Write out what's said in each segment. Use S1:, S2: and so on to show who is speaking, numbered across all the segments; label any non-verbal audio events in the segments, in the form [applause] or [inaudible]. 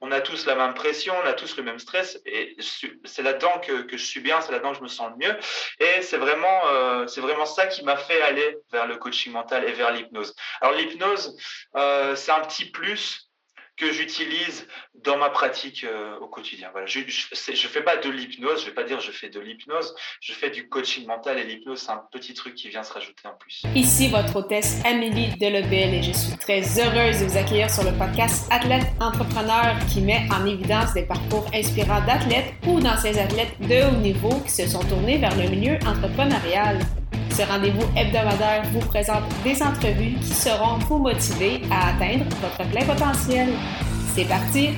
S1: on a tous la même pression, on a tous le même stress, et c'est là-dedans que, je suis bien, c'est là-dedans que je me sens le mieux. Et c'est vraiment, euh, c'est vraiment ça qui m'a fait aller vers le coaching mental et vers l'hypnose. Alors l'hypnose, euh, c'est un petit plus que j'utilise dans ma pratique euh, au quotidien. Voilà, je ne fais pas de l'hypnose, je vais pas dire je fais de l'hypnose, je fais du coaching mental et l'hypnose, c'est un petit truc qui vient se rajouter en plus.
S2: Ici votre hôtesse Amélie Delebel et je suis très heureuse de vous accueillir sur le podcast Athlète Entrepreneur qui met en évidence des parcours inspirants d'athlètes ou d'anciens athlètes de haut niveau qui se sont tournés vers le milieu entrepreneurial. Ce rendez-vous hebdomadaire vous présente des entrevues qui seront vous motiver à atteindre votre plein potentiel. C'est parti!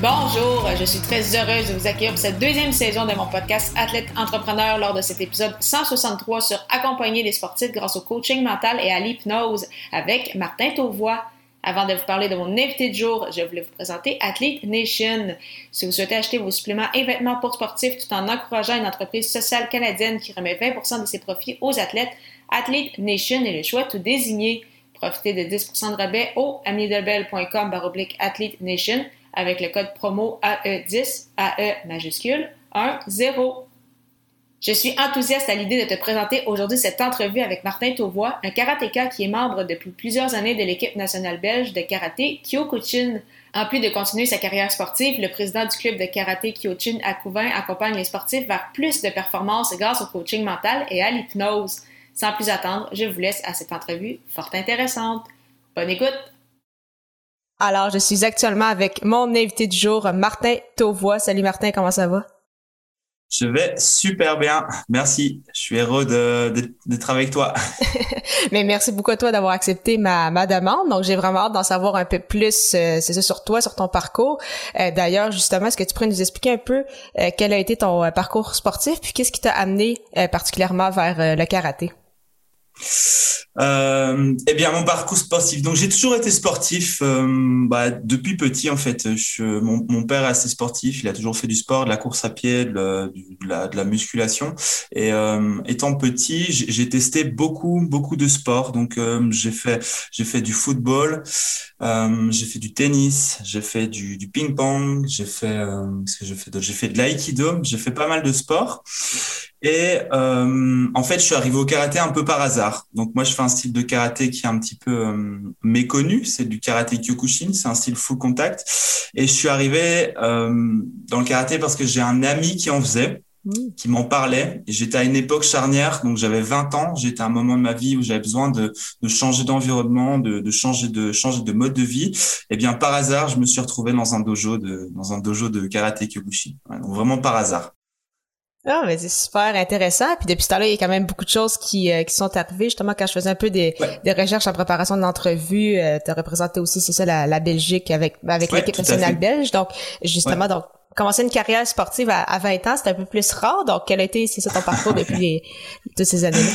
S2: Bonjour, je suis très heureuse de vous accueillir pour cette deuxième saison de mon podcast Athlète Entrepreneur lors de cet épisode 163 sur accompagner les sportifs grâce au coaching mental et à l'hypnose avec Martin Tauvois. Avant de vous parler de mon invité de jour, je voulais vous présenter Athlete Nation. Si vous souhaitez acheter vos suppléments et vêtements pour sportifs tout en encourageant une entreprise sociale canadienne qui remet 20% de ses profits aux athlètes, Athlete Nation est le choix tout désigné. Profitez de 10% de rabais au amidelbel.com baroblique Athlete Nation avec le code promo AE10, AE majuscule 10. Je suis enthousiaste à l'idée de te présenter aujourd'hui cette entrevue avec Martin Tauvois, un karatéka qui est membre depuis plusieurs années de l'équipe nationale belge de karaté Kyokuchin. En plus de continuer sa carrière sportive, le président du club de karaté Kyokuchin à Couvin accompagne les sportifs vers plus de performances grâce au coaching mental et à l'hypnose. Sans plus attendre, je vous laisse à cette entrevue fort intéressante. Bonne écoute! Alors, je suis actuellement avec mon invité du jour, Martin Tauvois. Salut Martin, comment ça va?
S1: Je vais super bien. Merci. Je suis heureux d'être avec toi. [laughs]
S2: Mais merci beaucoup à toi d'avoir accepté ma, ma demande. Donc, j'ai vraiment hâte d'en savoir un peu plus, euh, c'est ça, sur toi, sur ton parcours. Euh, d'ailleurs, justement, est-ce que tu pourrais nous expliquer un peu euh, quel a été ton parcours sportif, puis qu'est-ce qui t'a amené particulièrement vers le karaté?
S1: Euh, eh bien, mon parcours sportif. Donc, j'ai toujours été sportif euh, bah, depuis petit, en fait. Mon, père est assez sportif. Il a toujours fait du sport, de la course à pied, de, la, musculation. Et euh, étant petit, j'ai testé beaucoup, beaucoup de sports. Donc, euh, j'ai fait, j'ai fait du football, j'ai fait du tennis, j'ai fait du, du ping-pong, j'ai fait, ce que j'ai fait, j'ai fait de l'aïkido, j'ai fait pas mal de sports. Et euh, en fait, je suis arrivé au karaté un peu par hasard. Donc moi, je fais un style de karaté qui est un petit peu euh, méconnu. C'est du karaté Kyokushin. C'est un style full contact. Et je suis arrivé euh, dans le karaté parce que j'ai un ami qui en faisait, mmh. qui m'en parlait. J'étais à une époque charnière, donc j'avais 20 ans. J'étais à un moment de ma vie où j'avais besoin de, de changer d'environnement, de, de, changer de changer de mode de vie. Et bien par hasard, je me suis retrouvé dans un dojo de dans un dojo de karaté Kyokushin. donc vraiment par hasard.
S2: Ah, mais c'est super intéressant. Puis depuis ce temps-là, il y a quand même beaucoup de choses qui, euh, qui sont arrivées. Justement, quand je faisais un peu des, des recherches en préparation de l'entrevue, euh, tu as représenté aussi, c'est ça, la, la, Belgique avec, avec l'équipe nationale belge. Donc, justement, donc commencer une carrière sportive à, à 20 ans, c'était un peu plus rare. Donc, quel a été, c'est ça, ton parcours depuis toutes ces années-là?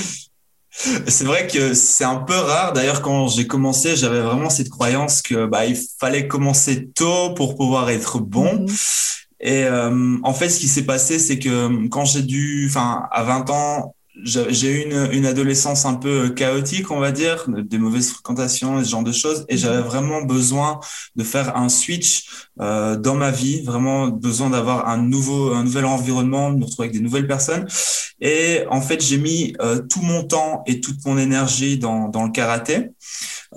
S1: C'est vrai que c'est un peu rare. D'ailleurs, quand j'ai commencé, j'avais vraiment cette croyance que bah, il fallait commencer tôt pour pouvoir être bon. Mm-hmm. Et euh, en fait, ce qui s'est passé, c'est que euh, quand j'ai dû, enfin, à 20 ans, j'ai eu une, une, adolescence un peu chaotique, on va dire, des mauvaises fréquentations ce genre de choses. Et j'avais vraiment besoin de faire un switch euh, dans ma vie, vraiment besoin d'avoir un nouveau, un nouvel environnement, de me retrouver avec des nouvelles personnes. Et en fait, j'ai mis euh, tout mon temps et toute mon énergie dans, dans le karaté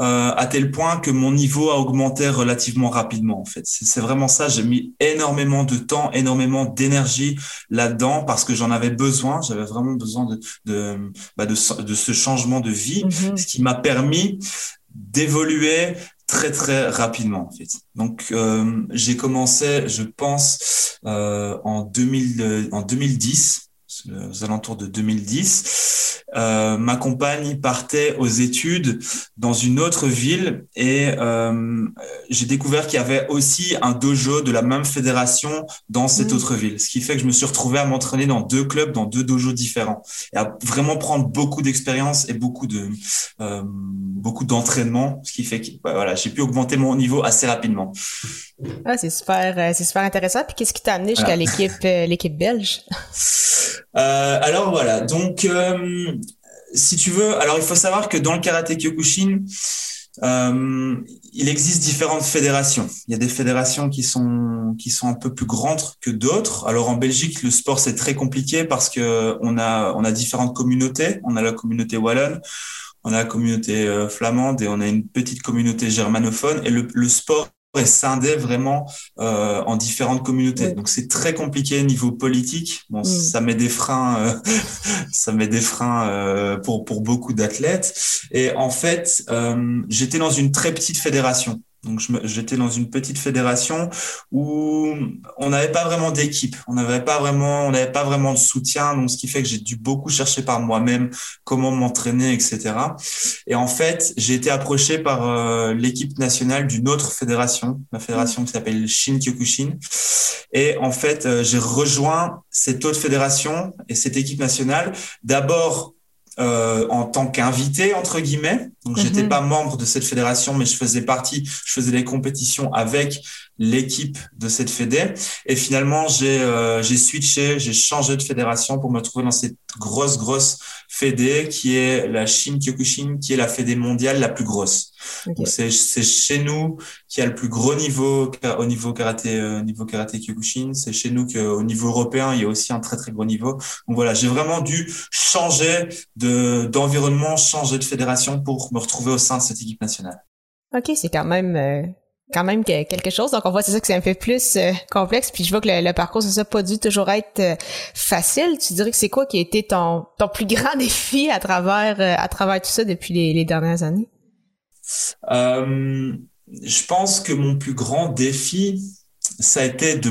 S1: euh, à tel point que mon niveau a augmenté relativement rapidement. En fait, c'est vraiment ça. J'ai mis énormément de temps, énormément d'énergie là-dedans parce que j'en avais besoin. J'avais vraiment besoin de de, bah de, de, ce changement de vie, mm-hmm. ce qui m'a permis d'évoluer très très rapidement en fait. Donc euh, j'ai commencé, je pense, euh, en 2000, en 2010 aux alentours de 2010. Euh, ma compagne partait aux études dans une autre ville et euh, j'ai découvert qu'il y avait aussi un dojo de la même fédération dans cette mmh. autre ville. Ce qui fait que je me suis retrouvé à m'entraîner dans deux clubs, dans deux dojos différents et à vraiment prendre beaucoup d'expérience et beaucoup de euh, beaucoup d'entraînement, ce qui fait que bah, voilà, j'ai pu augmenter mon niveau assez rapidement.
S2: Ah, c'est super, euh, c'est super intéressant. Puis qu'est-ce qui t'a amené jusqu'à l'équipe, euh, l'équipe belge? [laughs]
S1: Euh, Alors voilà, donc si tu veux, alors il faut savoir que dans le karaté Kyokushin, il existe différentes fédérations. Il y a des fédérations qui sont qui sont un peu plus grandes que d'autres. Alors en Belgique, le sport c'est très compliqué parce que on a on a différentes communautés. On a la communauté wallonne, on a la communauté flamande et on a une petite communauté germanophone. Et le, le sport est scindé vraiment euh, en différentes communautés. Donc c'est très compliqué niveau politique. Bon, mm. ça met des freins, euh, [laughs] ça met des freins euh, pour pour beaucoup d'athlètes. Et en fait, j'étais dans une très petite fédération. Donc j'étais dans une petite fédération où on n'avait pas vraiment d'équipe, on n'avait pas vraiment, on n'avait pas vraiment de soutien. Donc ce qui fait que j'ai dû beaucoup chercher par moi-même comment m'entraîner, etc. Et en fait, j'ai été approché par euh, l'équipe nationale d'une autre fédération, la fédération qui s'appelle Shin Kyokushin. Et en fait, euh, j'ai rejoint cette autre fédération et cette équipe nationale d'abord euh, en tant qu'invité entre guillemets. Donc j'étais mhm. pas membre de cette fédération, mais je faisais partie, je faisais les compétitions avec l'équipe de cette fédé. Et finalement j'ai euh, j'ai switché, j'ai changé de fédération pour me trouver dans cette grosse grosse fédé qui est la Shin Kyokushin, qui est la fédé mondiale la plus grosse. C'est chez nous qui a le plus gros niveau au niveau karaté euh, niveau karaté Kyokushin. C'est chez nous qu'au niveau européen il y a aussi un très très gros niveau. Donc voilà, j'ai vraiment dû changer de d'environnement, changer de fédération pour me retrouver au sein de cette équipe nationale.
S2: Ok, c'est quand même euh, quand même quelque chose. Donc on voit c'est ça que c'est un peu plus euh, complexe. Puis je vois que le, parcours ça n'a pas dû toujours être euh, facile. Tu dirais que c'est quoi qui a été ton ton plus grand [laughs] défi à travers euh, à travers tout ça depuis les, les dernières années?
S1: Je pense que mon plus grand défi ça a été de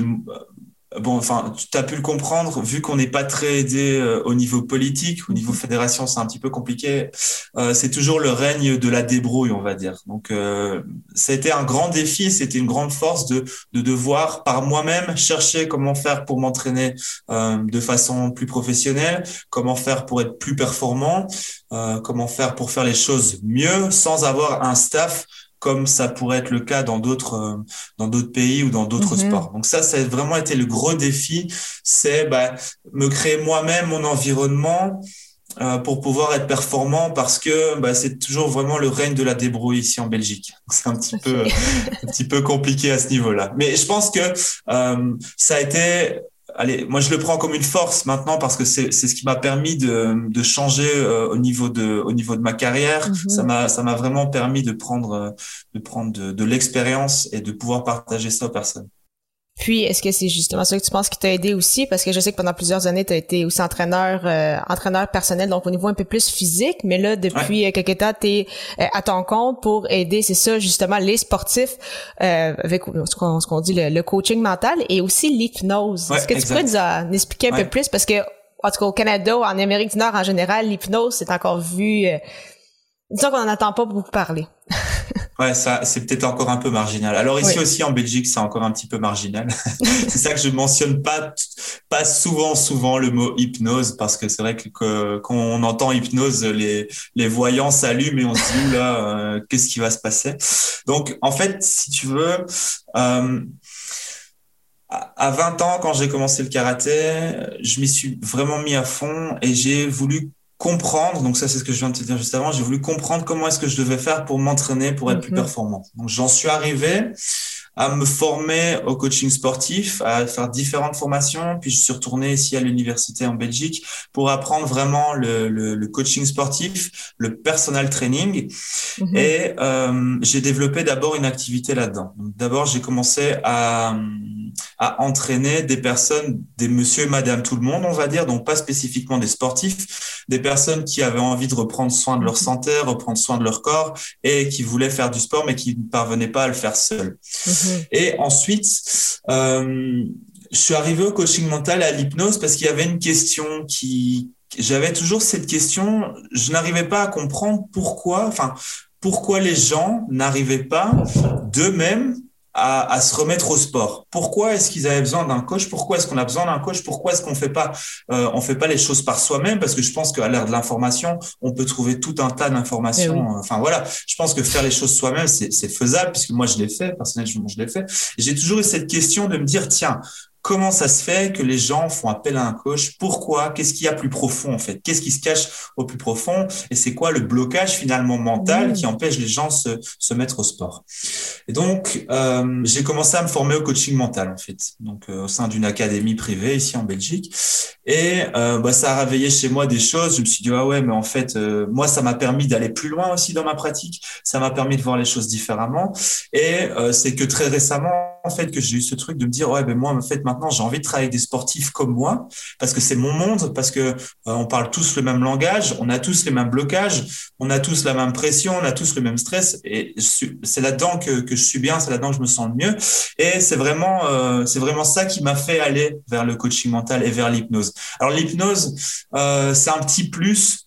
S1: bon, enfin, tu as pu le comprendre, vu qu'on n'est pas très aidé euh, au niveau politique, au niveau fédération, c'est un petit peu compliqué. Euh, c'est toujours le règne de la débrouille, on va dire. Donc, euh, c'était un grand défi, c'était une grande force de, de devoir par moi-même chercher comment faire pour m'entraîner euh, de façon plus professionnelle, comment faire pour être plus performant, comment faire pour faire les choses mieux sans avoir un staff comme ça pourrait être le cas dans d'autres euh, dans d'autres pays ou dans d'autres mhm. sports. Donc ça, ça a vraiment été le gros défi, c'est bah, me créer moi-même mon environnement euh, pour pouvoir être performant parce que bah, c'est toujours vraiment le règne de la débrouille ici en Belgique. [laughs] C'est un petit peu un petit peu compliqué à ce niveau-là. Mais je pense que euh, ça a été allez, moi je le prends comme une force maintenant parce que c'est c'est ce qui m'a permis de de changer euh, au niveau de au niveau de ma carrière. Mhm. Ça m'a ça m'a vraiment permis de prendre de prendre de, de l'expérience et de pouvoir partager ça aux personnes.
S2: Puis, est-ce que c'est justement ça que tu penses qui t'a aidé aussi? Parce que je sais que pendant plusieurs années, tu as été aussi entraîneur euh, entraîneur personnel, donc au niveau un peu plus physique, mais là, depuis euh, quelques temps, tu es euh, à ton compte pour aider, c'est ça, justement, les sportifs avec ce qu'on dit, le, coaching mental et aussi l'hypnose. est-ce que tu pourrais nous en expliquer un peu plus? Parce que, en tout cas, au Canada, en Amérique du Nord en général, l'hypnose, c'est encore vu... disons qu'on n'en entend pas beaucoup parler.
S1: Ouais, ça, c'est peut-être encore un peu marginal. Alors ici aussi en Belgique, c'est encore un petit peu marginal. [laughs] c'est ça que je mentionne pas, pas souvent, souvent le mot hypnose parce que c'est vrai que, quand on entend hypnose, les, les voyants s'allument et on se dit là, euh, qu'est-ce qui va se passer? Donc en fait, si tu veux. Euh, à 20 ans, quand j'ai commencé le karaté, je m'y suis vraiment mis à fond et j'ai voulu comprendre, donc ça c'est ce que je viens de te dire juste avant, j'ai voulu comprendre comment est-ce que je devais faire pour m'entraîner, pour être plus mhm. performant. Donc j'en suis arrivé à me former au coaching sportif, à faire différentes formations, puis je suis retourné ici à l'université en Belgique pour apprendre vraiment le, le, le coaching sportif, le personal training, mhm. et euh, j'ai développé d'abord une activité là-dedans. D'abord j'ai commencé à à entraîner des personnes, des monsieur et madame tout le monde, on va dire, donc pas spécifiquement des sportifs, des personnes qui avaient envie de reprendre soin de leur santé, reprendre soin de leur corps et qui voulaient faire du sport mais qui ne parvenaient pas à le faire seuls. Mm-hmm. Et ensuite, euh, je suis arrivé au coaching mental à l'hypnose parce qu'il y avait une question qui, j'avais toujours cette question, je n'arrivais pas à comprendre pourquoi, enfin, pourquoi les gens n'arrivaient pas d'eux-mêmes à, à, se remettre au sport. Pourquoi est-ce qu'ils avaient besoin d'un coach? Pourquoi est-ce qu'on a besoin d'un coach? Pourquoi est-ce qu'on fait pas euh, on fait pas les choses par soi-même? Parce que je pense qu'à l'ère de l'information, on peut trouver tout un tas d'informations. Eh enfin voilà, je pense que faire les choses soi-même, c'est faisable puisque moi je l'ai fait personnellement, je l'ai fait. J'ai toujours eu cette question de me dire tiens, comment ça se fait que les gens font appel à un coach? Pourquoi? Qu'est-ce qu'il y a plus profond en fait? Qu'est-ce qui se cache au plus profond? Et c'est quoi le blocage finalement mental qui empêche les gens de se, se mettre au sport? Et donc, euh, j'ai commencé à me former au coaching mental en fait, donc euh, au sein d'une académie privée ici en Belgique. Et euh, bah, ça a réveillé chez moi des choses. Je me suis dit ah ouais, mais en fait, euh, moi ça m'a permis d'aller plus loin aussi dans ma pratique. Ça m'a permis de voir les choses différemment. Et c'est que très récemment en fait que j'ai eu ce truc de me dire ouais ben moi en fait maintenant j'ai envie de travailler avec des sportifs comme moi parce que c'est mon monde parce que euh, on parle tous le même langage on a tous les mêmes blocages on a tous la même pression on a tous le même stress et c'est là-dedans que, je suis bien c'est là-dedans que je me sens mieux. Et c'est vraiment euh, c'est vraiment ça qui m'a fait aller vers le coaching mental et vers l'hypnose. Alors l'hypnose euh, c'est un petit plus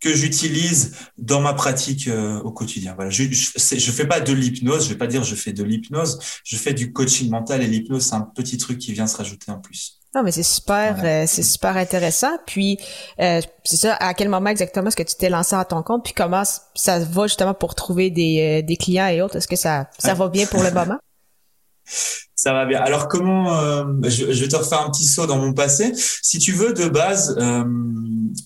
S1: que j'utilise dans ma pratique euh, au quotidien. Voilà, je, je, je fais pas de l'hypnose, je vais pas dire je fais de l'hypnose, je fais du coaching mental et l'hypnose c'est un petit truc qui vient se rajouter en plus.
S2: Non, mais c'est super, euh, c'est super intéressant. Puis, euh, c'est ça. À quel moment exactement est-ce que tu t'es lancé à ton compte? Puis comment ça va justement pour trouver des, des clients et autres? Est-ce que ça ça va bien pour le [laughs] moment?
S1: Ça va bien. Alors comment euh, je, vais te refaire un petit saut dans mon passé. Si tu veux, de base, euh,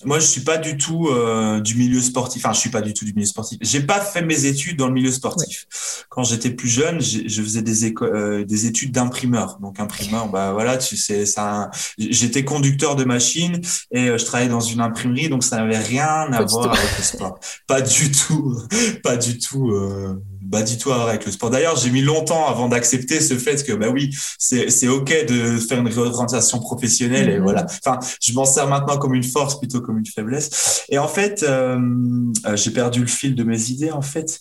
S1: moi je suis pas du tout euh, du milieu sportif. Enfin, je suis pas du tout du milieu sportif. J'ai pas fait mes études dans le milieu sportif. Quand j'étais plus jeune, je faisais des écoles, des études d'imprimeur. Donc imprimeur, bah voilà, tu sais, ça. J'étais conducteur de machine et je travaillais dans une imprimerie, donc ça n'avait rien à voir avec le sport. Pas du tout, pas du tout du tout avec le sport. D'ailleurs, j'ai mis longtemps avant d'accepter ce fait que, bah oui, c'est, c'est ok de faire une réorientation professionnelle et mhm. voilà. Enfin, je m'en sers maintenant comme une force plutôt comme une faiblesse. Et en fait, euh, euh, j'ai perdu le fil de mes idées, en fait.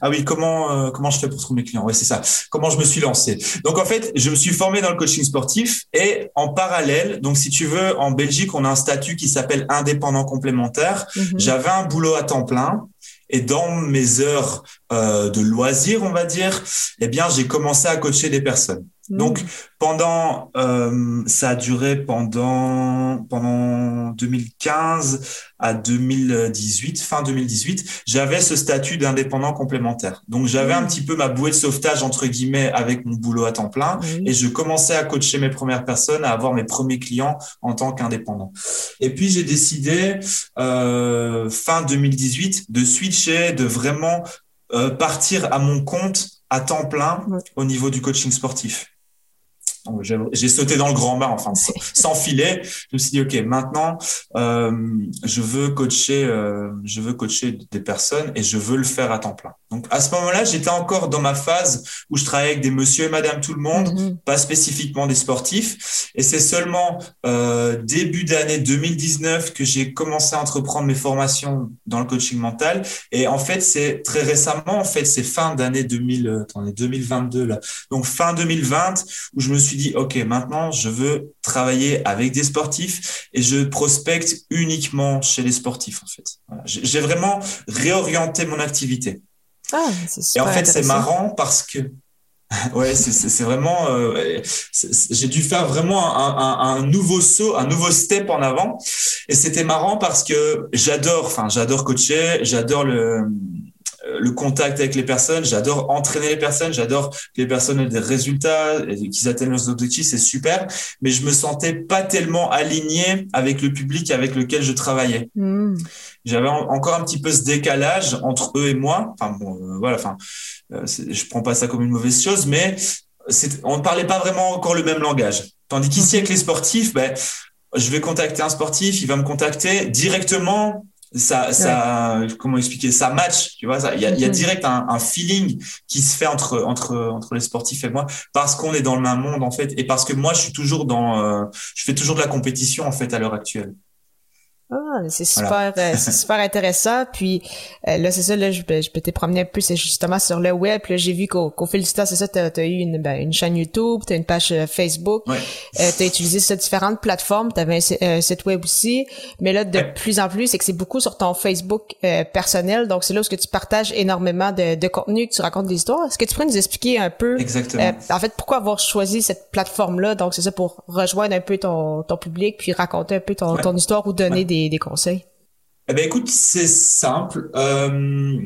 S1: Ah oui, comment, euh, comment je fais pour trouver mes clients? Ouais, c'est ça. Comment je me suis lancé? Donc, en fait, je me suis formé dans le coaching sportif et en parallèle, donc, si tu veux, en Belgique, on a un statut qui s'appelle indépendant complémentaire. Mhm. J'avais un boulot à temps plein et dans mes heures euh, de loisirs, on va dire, eh bien, j'ai commencé à coacher des personnes. Donc pendant, euh, ça a duré pendant pendant 2015 à 2018, fin 2018, j'avais ce statut d'indépendant complémentaire. Donc j'avais un mmh. petit peu ma bouée de sauvetage entre guillemets avec mon boulot à temps plein et je commençais à coacher mes premières personnes, à avoir mes premiers clients en tant qu'indépendant. Et puis j'ai décidé euh, fin 2018 de switcher, de vraiment euh, partir à mon compte à temps plein au niveau du coaching sportif. J'ai sauté dans le grand bain, enfin [laughs] sans filet. Je me suis dit ok, maintenant euh, je veux coacher, euh, je veux coacher des personnes et je veux le faire à temps plein. Donc à ce moment-là, j'étais encore dans ma phase où je travaillais avec des monsieur et madame tout le monde, mm-hmm. pas spécifiquement des sportifs. Et c'est seulement euh, début d'année 2019 que j'ai commencé à entreprendre mes formations dans le coaching mental. Et en fait, c'est très récemment, en fait, c'est fin d'année 2000, euh, attendez, 2022 là. Donc fin 2020 où je me suis dit, OK, maintenant, je veux travailler avec des sportifs et je prospecte uniquement chez les sportifs, en fait. J'ai vraiment réorienté mon activité.
S2: Ah,
S1: et en fait, c'est marrant parce que [laughs] ouais, c'est vraiment. Euh, j'ai dû faire vraiment un, un, nouveau saut, un nouveau step en avant. Et c'était marrant parce que j'adore, enfin, j'adore coacher, j'adore le le contact avec les personnes, j'adore entraîner les personnes, j'adore que les personnes aient des résultats, qu'ils atteignent leurs objectifs, c'est super, mais je me sentais pas tellement aligné avec le public avec lequel je travaillais. Hmm. J'avais encore un petit peu ce décalage entre eux et moi. Enfin bon, euh, voilà, enfin, euh, je prends pas ça comme une mauvaise chose, mais on ne parlait pas vraiment encore le même langage. Tandis qu'ici, avec les sportifs, ben, je vais contacter un sportif, il va me contacter directement ça, ça, comment expliquer, ça match, tu vois, il y a, y a, direct un, un, feeling qui se fait entre entre entre les sportifs et moi parce qu'on est dans le même monde en fait et parce que moi je suis toujours dans, euh, je fais toujours de la compétition en fait à l'heure actuelle.
S2: Ah, c'est super, euh, c'est [laughs] super intéressant. Puis euh, là, c'est ça, là, je, je peux te promener un peu, c'est justement sur le web. Là, j'ai vu qu'au qu fil du temps, c'est ça, t'as as eu une, ben, une chaîne YouTube, t'as une page euh, Facebook, ouais. euh, t'as utilisé ces différentes plateformes, t'avais un, un, site web aussi. Mais là, de plus en plus, c'est que c'est beaucoup sur ton Facebook personnel. Donc c'est là où que tu partages énormément de, de, contenu, que tu racontes des histoires. Est-ce que tu pourrais nous expliquer un peu,
S1: Exactement.
S2: en fait, pourquoi avoir choisi cette plateforme-là? Donc c'est ça pour rejoindre un peu ton, ton public, puis raconter un peu ton, ton histoire ou donner des des, conseils?
S1: Eh ben, écoute, c'est simple. Euh,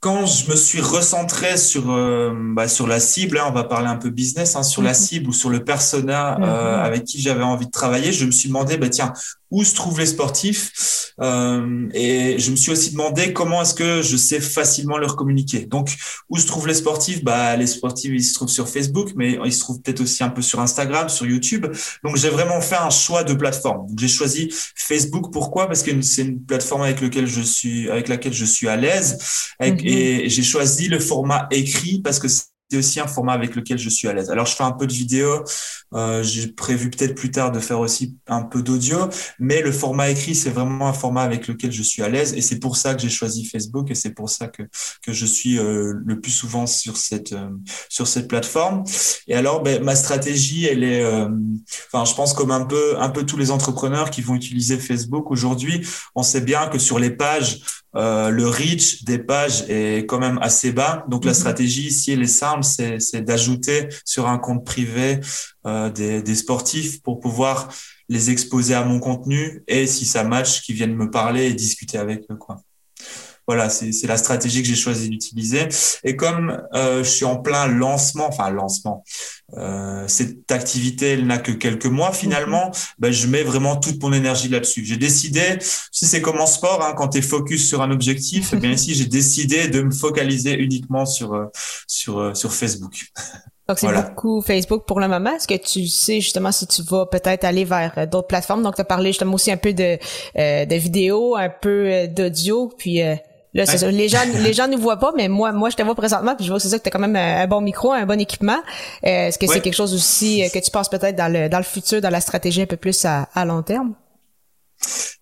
S1: quand je me suis recentré sur euh, bah, sur la cible, hein, on va parler un peu business, hein, sur la mhm. cible ou sur le persona euh, mhm. avec qui j'avais envie de travailler, je me suis demandé, bah tiens, où se trouvent les sportifs euh, et je me suis aussi demandé comment est-ce que je sais facilement leur communiquer. Donc où se trouvent les sportifs? Bah les sportifs ils se trouvent sur Facebook, mais ils se trouvent peut-être aussi un peu sur Instagram, sur YouTube. Donc j'ai vraiment fait un choix de plateforme. J'ai choisi Facebook. Pourquoi? Parce que c'est une plateforme avec laquelle je suis avec laquelle je suis à l'aise mhm. et j'ai choisi le format écrit parce que c'est aussi un format avec lequel je suis à l'aise. Alors je fais un peu de vidéo, euh, j'ai prévu peut-être plus tard de faire aussi un peu d'audio, mais le format écrit c'est vraiment un format avec lequel je suis à l'aise et c'est pour ça que j'ai choisi Facebook et c'est pour ça que que je suis euh, le plus souvent sur cette euh, sur cette plateforme. Et alors ben, ma stratégie elle est, enfin je pense comme un peu un peu tous les entrepreneurs qui vont utiliser Facebook aujourd'hui, on sait bien que sur les pages euh, le reach des pages est quand même assez bas. Donc la mhm. stratégie ici, elle est simple, c'est d'ajouter sur un compte privé euh, des, des, sportifs pour pouvoir les exposer à mon contenu et si ça match, qu'ils viennent me parler et discuter avec eux. Quoi. Voilà, c'est la stratégie que j'ai choisi d'utiliser. Et comme euh, je suis en plein lancement, enfin lancement, euh, cette activité elle n'a que quelques mois finalement, mhm. ben, je mets vraiment toute mon énergie là-dessus. J'ai décidé, si c'est comme en sport, hein, quand tu es focus sur un objectif, eh bien [laughs] ici j'ai décidé de me focaliser uniquement sur euh, sur euh, sur Facebook. [laughs]
S2: Donc c'est beaucoup Facebook pour le moment. Est-ce que tu sais justement si tu vas peut-être aller vers euh, d'autres plateformes? Donc tu as parlé justement aussi un peu de, euh, de vidéo, un peu d'audio, puis Là, c'est ça. Les gens, les gens ne voient pas, mais moi, moi, je te vois présentement, puis je vois c'est ça que tu as quand même un, bon micro, un bon équipement. Euh, est-ce que c'est quelque chose aussi euh, que tu penses peut-être dans le, dans le futur, dans la stratégie un peu plus à, à long terme?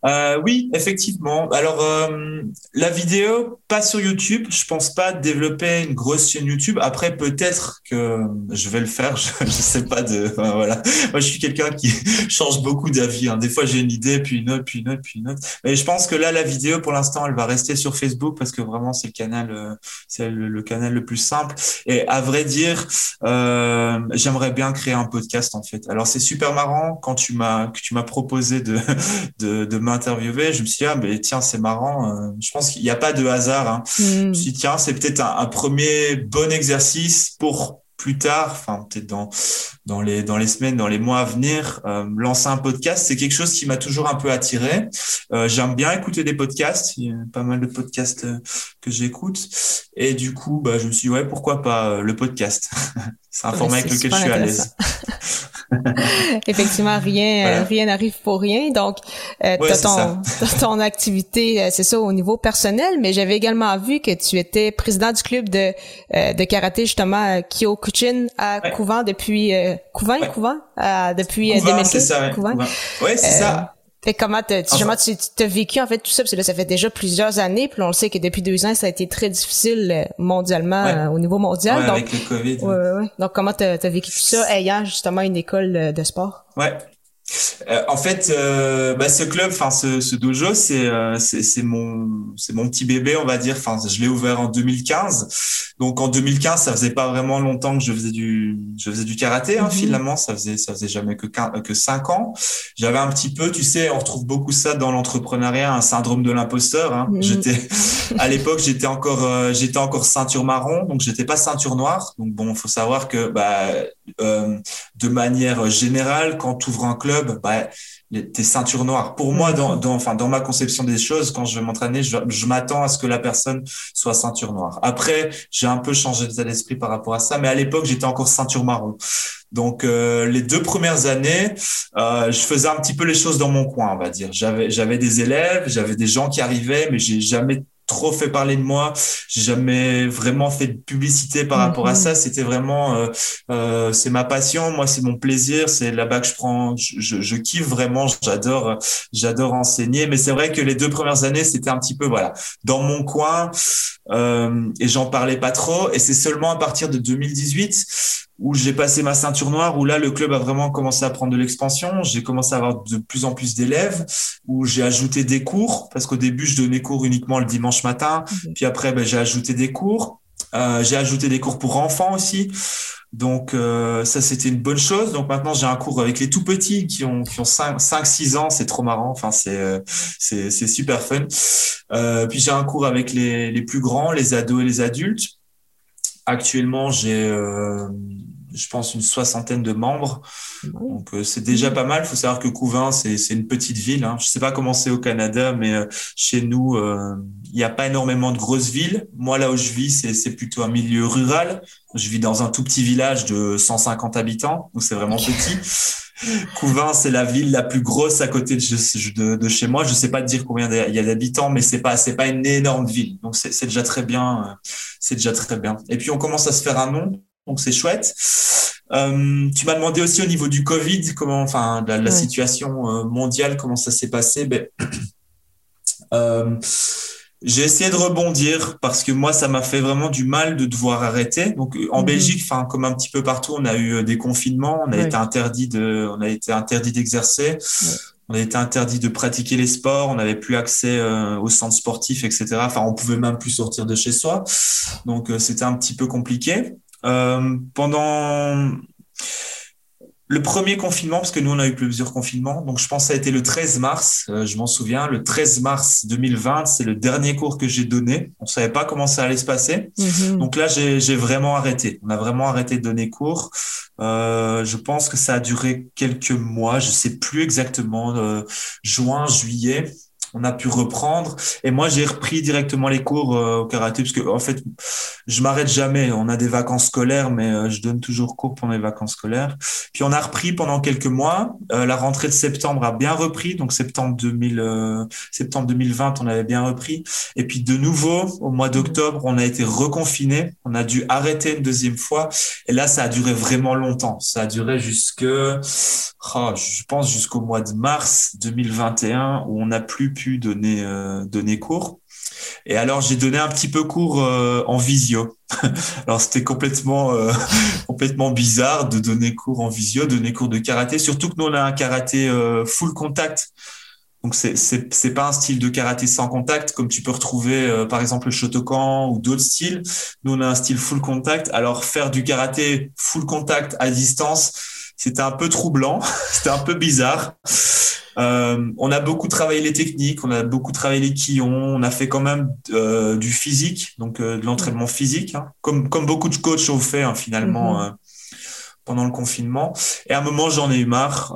S1: Euh, oui, effectivement. Alors, euh, la vidéo, pas sur YouTube. Je pense pas développer une grosse chaîne YouTube. Après, peut-être que je vais le faire. [laughs] Je, je sais pas voilà. Moi, je suis quelqu'un qui [laughs] change beaucoup d'avis. Hein. Des fois, j'ai une idée, puis une autre, puis une autre, puis une autre. Mais je pense que là, la vidéo, pour l'instant, elle va rester sur Facebook parce que vraiment, c'est le canal, euh, c'est le, canal le plus simple. Et à vrai dire, j'aimerais bien créer un podcast en fait. Alors, c'est super marrant quand tu m'as que tu m'as proposé de [laughs] de, de m'interviewer, je me suis dit, ah, mais tiens, c'est marrant. Euh, je pense qu'il n'y a pas de hasard. Hein. Mm. Je me suis dit, tiens, c'est peut-être un, premier bon exercice pour plus tard, enfin peut-être dans dans les dans les semaines, dans les mois à venir, euh, lancer un podcast, c'est quelque chose qui m'a toujours un peu attiré. Euh, J'aime bien écouter des podcasts, il y a pas mal de podcasts que j'écoute, et du coup, bah, je me suis dit, ouais, pourquoi pas le podcast. [laughs] c'est un format avec lequel je suis à l'aise. [laughs] [laughs]
S2: Effectivement, rien euh, rien n'arrive pour rien. Donc, euh, ton, ton activité, euh, c'est ça au niveau personnel, mais j'avais également vu que tu étais président du club de euh, de karaté justement Kyokuchin à Couvent depuis Couvent Couvent? Depuis
S1: Couvent, 2015. C'est ça, ouais, c'est ça.
S2: Fait comment tu as vécu en fait tout ça? Parce que là ça fait déjà plusieurs années puis on le sait que depuis deux ans ça a été très difficile euh, mondialement euh, au niveau mondial
S1: donc, avec le Covid.
S2: Ouais, donc comment tu as, vécu tout ça ayant justement une école de sport?
S1: Ouais. Euh, en fait, euh, bah, ce club, enfin ce, ce, dojo, c'est euh, c'est mon c'est mon petit bébé, on va dire. Enfin, je l'ai ouvert en 2015. Donc en 2015, ça faisait pas vraiment longtemps que je faisais du je faisais du karaté. Hein, mhm. Finalement, ça faisait ça faisait jamais que que cinq ans. J'avais un petit peu, tu sais, on retrouve beaucoup ça dans l'entrepreneuriat, un syndrome de l'imposteur. Hein. Mhm. J'étais [laughs] à l'époque, j'étais encore j'étais encore ceinture marron, donc j'étais pas ceinture noire. Donc bon, faut savoir que bah de manière générale, quand tu ouvres un club, bah, tes ceintures noires. Pour moi, dans, dans, enfin, dans ma conception des choses, quand je vais m'entraîner, je, je m'attends à ce que la personne soit ceinture noire. Après, j'ai un peu changé d'état d'esprit par rapport à ça, mais à l'époque, j'étais encore ceinture marron. Donc, euh, les deux premières années, euh, je faisais un petit peu les choses dans mon coin, on va dire. J'avais, j'avais des élèves, j'avais des gens qui arrivaient, mais j'ai jamais trop fait parler de moi. J'ai jamais vraiment fait de publicité par rapport à mhm. ça. C'était vraiment, euh, euh, c'est ma passion. Moi, c'est mon plaisir. C'est là-bas que je prends, je, je, kiffe vraiment. J'adore, j'adore enseigner. Mais c'est vrai que les deux premières années, c'était un petit peu voilà dans mon coin euh, et j'en parlais pas trop. Et c'est seulement à partir de 2018 où j'ai passé ma ceinture noire, où là, le club a vraiment commencé à prendre de l'expansion. J'ai commencé à avoir de plus en plus d'élèves, où j'ai ajouté des cours, parce qu'au début, je donnais cours uniquement le dimanche matin. Puis après, ben, j'ai ajouté des cours. j'ai ajouté des cours pour enfants aussi. Donc euh, ça c'était une bonne chose. Donc maintenant j'ai un cours avec les tout petits qui ont qui ont 5 5 6 ans, c'est trop marrant. Enfin c'est euh, c'est c'est super fun. Euh, puis j'ai un cours avec les les plus grands, les ados et les adultes. Actuellement, j'ai euh, je pense une soixantaine de membres. Donc euh, c'est déjà pas mal. Il faut savoir que Couvin c'est c'est une petite ville. Hein. Je sais pas comment c'est au Canada, mais chez nous il n'y a pas énormément de grosses villes. Moi là où je vis c'est c'est plutôt un milieu rural. Je vis dans un tout petit village de 150 habitants, donc c'est vraiment petit. Couvin, c'est la ville la plus grosse à côté de, de, chez moi. Je sais pas te dire combien il y a d'habitants, mais c'est pas c'est pas une énorme ville. Donc c'est déjà très bien. Euh, c'est déjà très bien. Et puis on commence à se faire un nom, donc c'est chouette. Euh, tu m'as demandé aussi au niveau du Covid, comment, enfin la, la situation euh, mondiale, comment ça s'est passé. Ben, [clears throat] euh, j'ai essayé de rebondir parce que moi, ça m'a fait vraiment du mal de devoir arrêter. Donc, euh, en mhm. Belgique, enfin, comme un petit peu partout, on a eu euh, des confinements, on a été interdit de, on a été interdit d'exercer, on a été interdit de pratiquer les sports, on n'avait plus accès euh, aux centres sportifs, etc. Enfin, on pouvait même plus sortir de chez soi. Donc, c'était un petit peu compliqué. Euh, pendant le premier confinement, parce que nous, on a eu plusieurs confinements, donc je pense que ça a été le 13 mars, euh, je m'en souviens, le 13 mars 2020, c'est le dernier cours que j'ai donné. On savait pas comment ça allait se passer. Mhm. Donc là, j'ai vraiment arrêté. On a vraiment arrêté de donner cours. Euh, je pense que ça a duré quelques mois, je sais plus exactement, euh, juin, juillet on a pu reprendre. Et moi, j'ai repris directement les cours euh, au karaté parce que en fait, je m'arrête jamais. On a des vacances scolaires, mais euh, je donne toujours cours pendant les vacances scolaires. Puis on a repris pendant quelques mois. Euh, la rentrée de septembre a bien repris, donc septembre 2000, septembre 2020, on avait bien repris. Et puis de nouveau, au mois d'octobre, on a été reconfiné. On a dû arrêter une deuxième fois. Et là, ça a duré vraiment longtemps. Ça a duré jusque, oh, je pense jusqu'au mois de mars 2021 où on n'a plus donner euh, donner cours. Et alors j'ai donné un petit peu cours euh, en visio. [laughs] alors c'était complètement euh, [laughs] complètement bizarre de donner cours en visio, donner cours de karaté, surtout que nous on a un karaté full contact. Donc c'est c'est pas un style de karaté sans contact comme tu peux retrouver par exemple le Shotokan ou d'autres styles. Nous on a un style full contact. Alors faire du karaté full contact à distance, c'était un peu troublant, [laughs] c'était un peu bizarre. Euh, on a beaucoup travaillé les techniques, on a beaucoup travaillé les quillons, on a fait quand même euh, du physique, donc euh, de l'entraînement physique, hein, comme, comme beaucoup de coachs ont fait hein, finalement mm-hmm. pendant le confinement. Et à un moment, j'en ai eu marre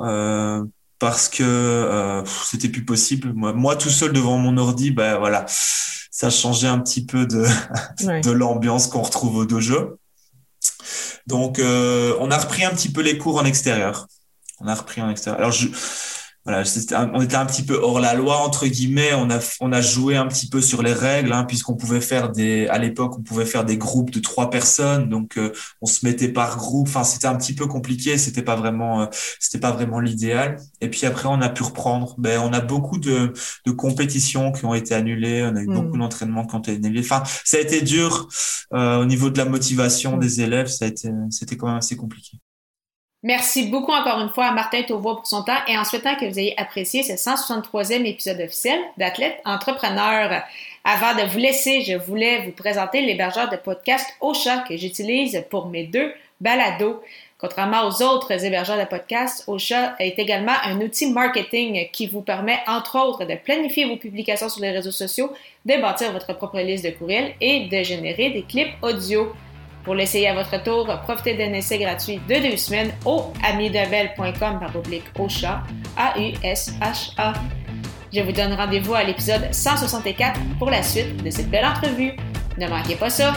S1: parce que c'était plus possible. Moi, moi, tout seul devant mon ordi, ben voilà, ça changeait un petit peu de, [laughs] de l'ambiance qu'on retrouve au dojo. Donc, on a repris un petit peu les cours en extérieur. On a repris en extérieur. Alors, je, voilà, on était un petit peu hors la loi entre guillemets. On a on a joué un petit peu sur les règles, hein, puisqu'on pouvait faire des à l'époque on pouvait faire des groupes de trois personnes, donc euh, on se mettait par groupe. Enfin, c'était un petit peu compliqué. C'était pas vraiment euh, c'était pas vraiment l'idéal. Et puis après, on a pu reprendre. Ben, on a beaucoup de de compétitions qui ont été annulées. On a eu hmm. beaucoup d'entraînements qui ont été annulés. Enfin, ça a été dur euh, au niveau de la motivation hmm. des élèves. Ça a été c'était quand même assez compliqué.
S2: Merci beaucoup encore une fois à Martin Tauvois pour son temps et en souhaitant que vous ayez apprécié ce 163e épisode officiel d'Athlète Entrepreneur. Avant de vous laisser, je voulais vous présenter l'hébergeur de podcast Ocha que j'utilise pour mes deux balados. Contrairement aux autres hébergeurs de podcast, Ocha est également un outil marketing qui vous permet, entre autres, de planifier vos publications sur les réseaux sociaux, de bâtir votre propre liste de courriels et de générer des clips audio. Pour l'essayer à votre tour, profitez d'un essai gratuit de deux semaines au amidebel.com par. Je vous donne rendez-vous à l'épisode 164 pour la suite de cette belle entrevue. Ne manquez pas ça!